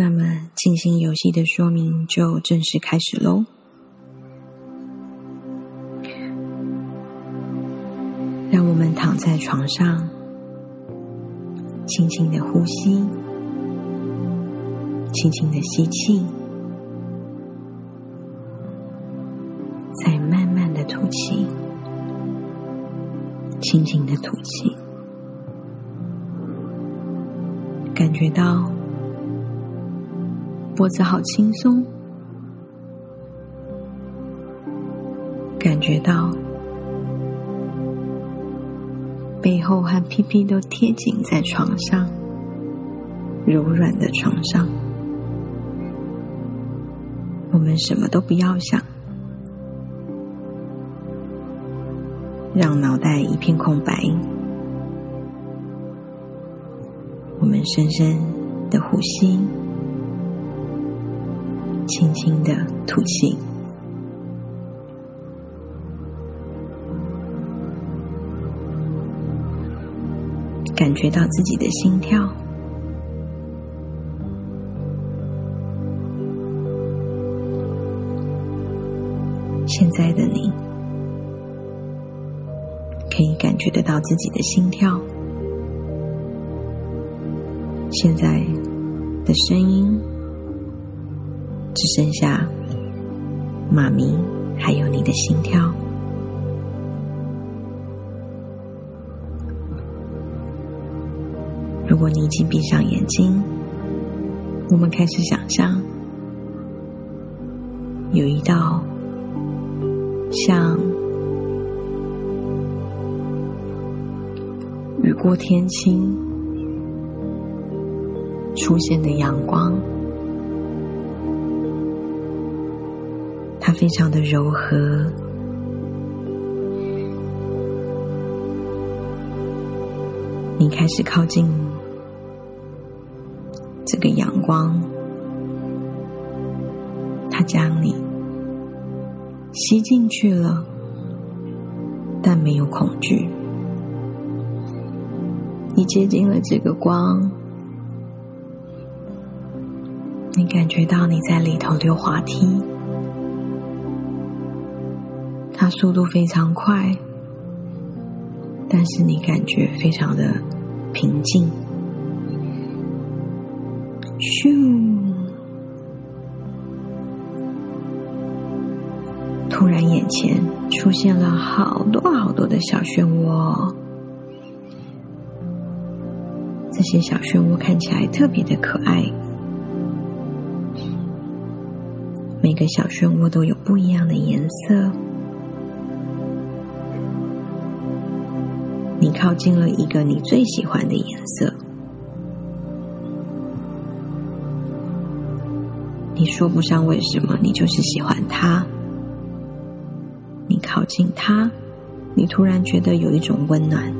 那么，进行游戏的说明就正式开始喽。让我们躺在床上，轻轻的呼吸，轻轻的吸气，再慢慢的吐气，轻轻的吐气，感觉到。脖子好轻松，感觉到背后和屁屁都贴紧在床上，柔软的床上。我们什么都不要想，让脑袋一片空白。我们深深的呼吸。轻轻的吐气，感觉到自己的心跳。现在的你，可以感觉得到自己的心跳。现在的声音。只剩下妈咪，还有你的心跳。如果你已经闭上眼睛，我们开始想象，有一道像雨过天晴出现的阳光。它非常的柔和，你开始靠近这个阳光，它将你吸进去了，但没有恐惧。你接近了这个光，你感觉到你在里头溜滑梯。它速度非常快，但是你感觉非常的平静。咻！突然眼前出现了好多好多的小漩涡，这些小漩涡看起来特别的可爱。每个小漩涡都有不一样的颜色。你靠近了一个你最喜欢的颜色，你说不上为什么，你就是喜欢它。你靠近它，你突然觉得有一种温暖，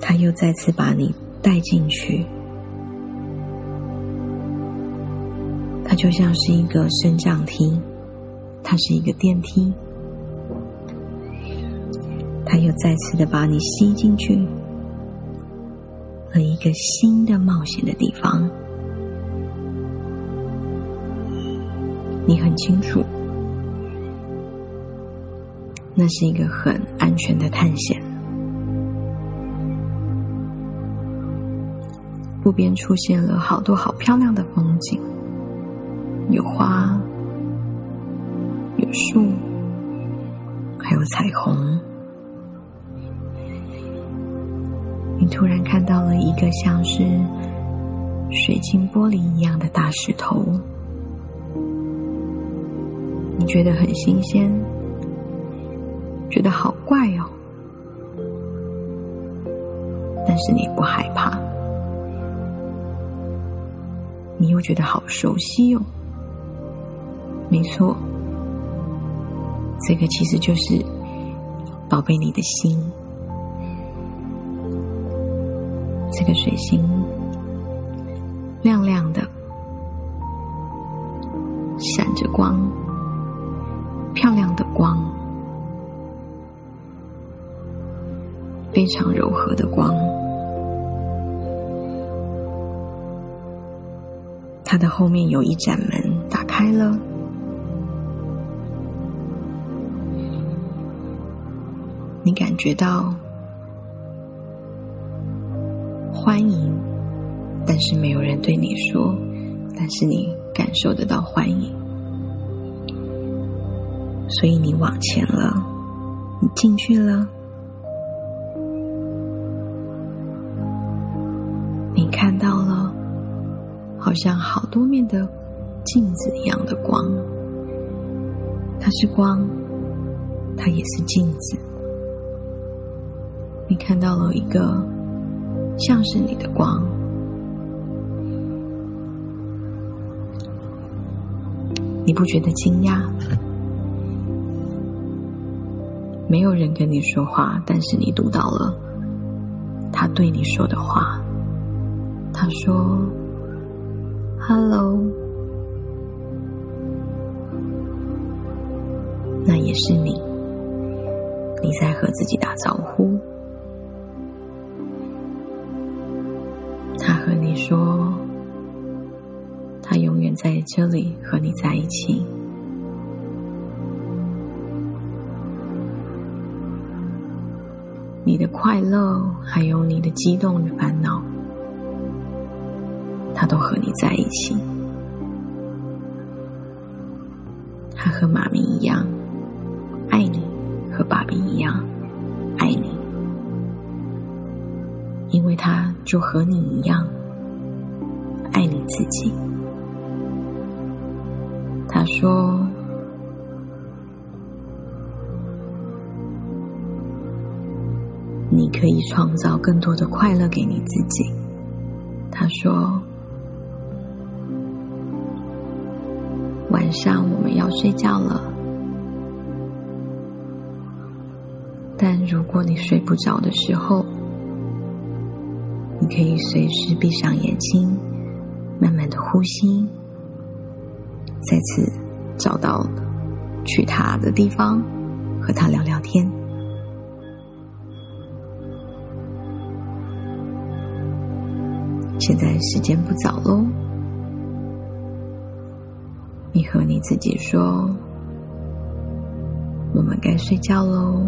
它又再次把你带进去，它就像是一个升降梯，它是一个电梯。他又再次的把你吸进去了一个新的冒险的地方，你很清楚，那是一个很安全的探险。路边出现了好多好漂亮的风景，有花，有树，还有彩虹。你突然看到了一个像是水晶玻璃一样的大石头，你觉得很新鲜，觉得好怪哦，但是你不害怕，你又觉得好熟悉哦，没错，这个其实就是宝贝你的心。这个水星亮亮的，闪着光，漂亮的光，非常柔和的光。它的后面有一盏门打开了，你感觉到欢迎，但是没有人对你说，但是你感受得到欢迎，所以你往前了，你进去了。你看到了，好像好多面的镜子一样的光，它是光，它也是镜子。你看到了一个像是你的光，你不觉得惊讶？没有人跟你说话，但是你读到了他对你说的话。他说：“Hello，那也是你，你在和自己打招呼。”说：“他永远在这里和你在一起。”你的快乐，还有你的激动与烦恼。他都和你在一起，他和妈咪一样爱你，和爸比一样爱你，因为他就和你一样自己。他说：“你可以创造更多的快乐给你自己。”他说。晚上我们要睡觉了，但如果你睡不着的时候，你可以随时闭上眼睛，慢慢的呼吸，再次找到去他的地方，和他聊聊天。现在时间不早喽。你和你自己说：“我们该睡觉喽。”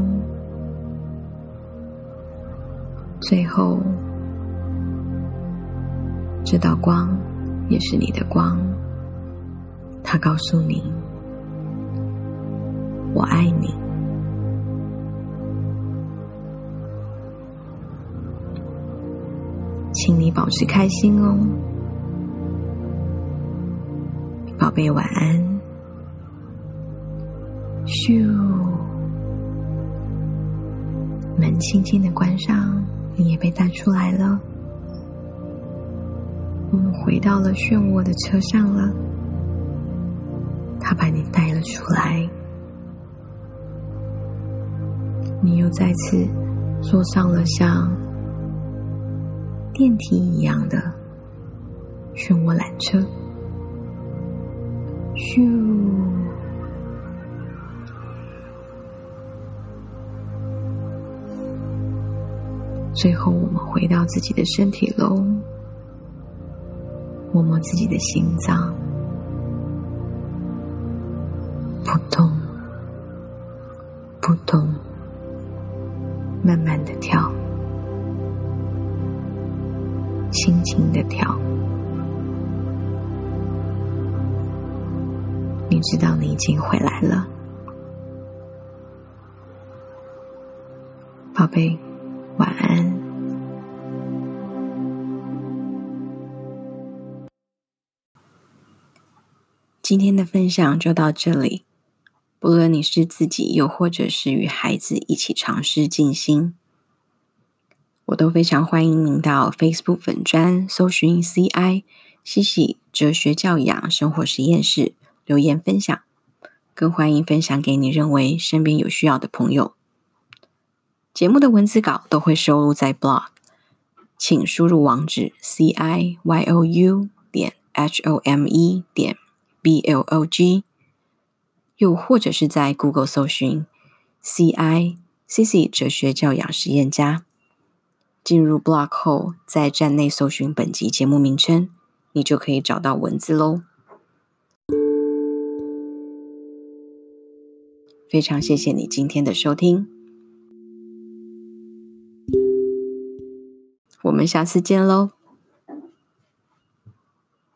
最后，这道光也是你的光，它告诉你：“我爱你。”请你保持开心哦。宝贝，晚安。咻，门轻轻的关上，你也被带出来了。我们回到了漩涡的车上了，他把你带了出来，你又再次坐上了像电梯一样的漩涡缆车。咻！最后，我们回到自己的身体喽，摸摸自己的心脏，扑通，扑通，慢慢的跳，轻轻的跳。你知道你已经回来了，宝贝，晚安。今天的分享就到这里。不论你是自己，又或者是与孩子一起尝试静心，我都非常欢迎您到 Facebook 粉专搜寻 “CI 西西哲学教养生活实验室”。留言分享，更欢迎分享给你认为身边有需要的朋友。节目的文字稿都会收录在 blog，请输入网址 c i y o u 点 h o m e 点 b l o g，又或者是在 Google 搜寻 c i c c 哲学教养实验家。进入 blog 后，在站内搜寻本集节目名称，你就可以找到文字喽。非常谢谢你今天的收听，我们下次见喽。